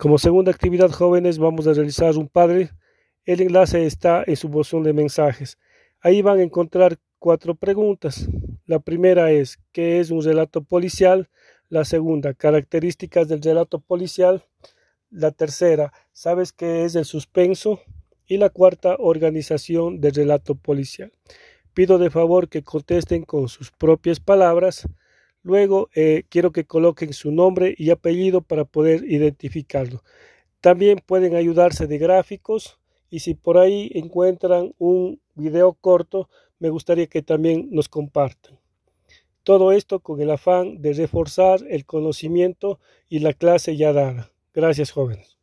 Como segunda actividad, jóvenes, vamos a realizar un padre. El enlace está en su buzón de mensajes. Ahí van a encontrar cuatro preguntas. La primera es, ¿qué es un relato policial? La segunda, características del relato policial. La tercera, ¿sabes qué es el suspenso? Y la cuarta, organización del relato policial. Pido de favor que contesten con sus propias palabras. Luego eh, quiero que coloquen su nombre y apellido para poder identificarlo. También pueden ayudarse de gráficos y si por ahí encuentran un video corto, me gustaría que también nos compartan. Todo esto con el afán de reforzar el conocimiento y la clase ya dada. Gracias jóvenes.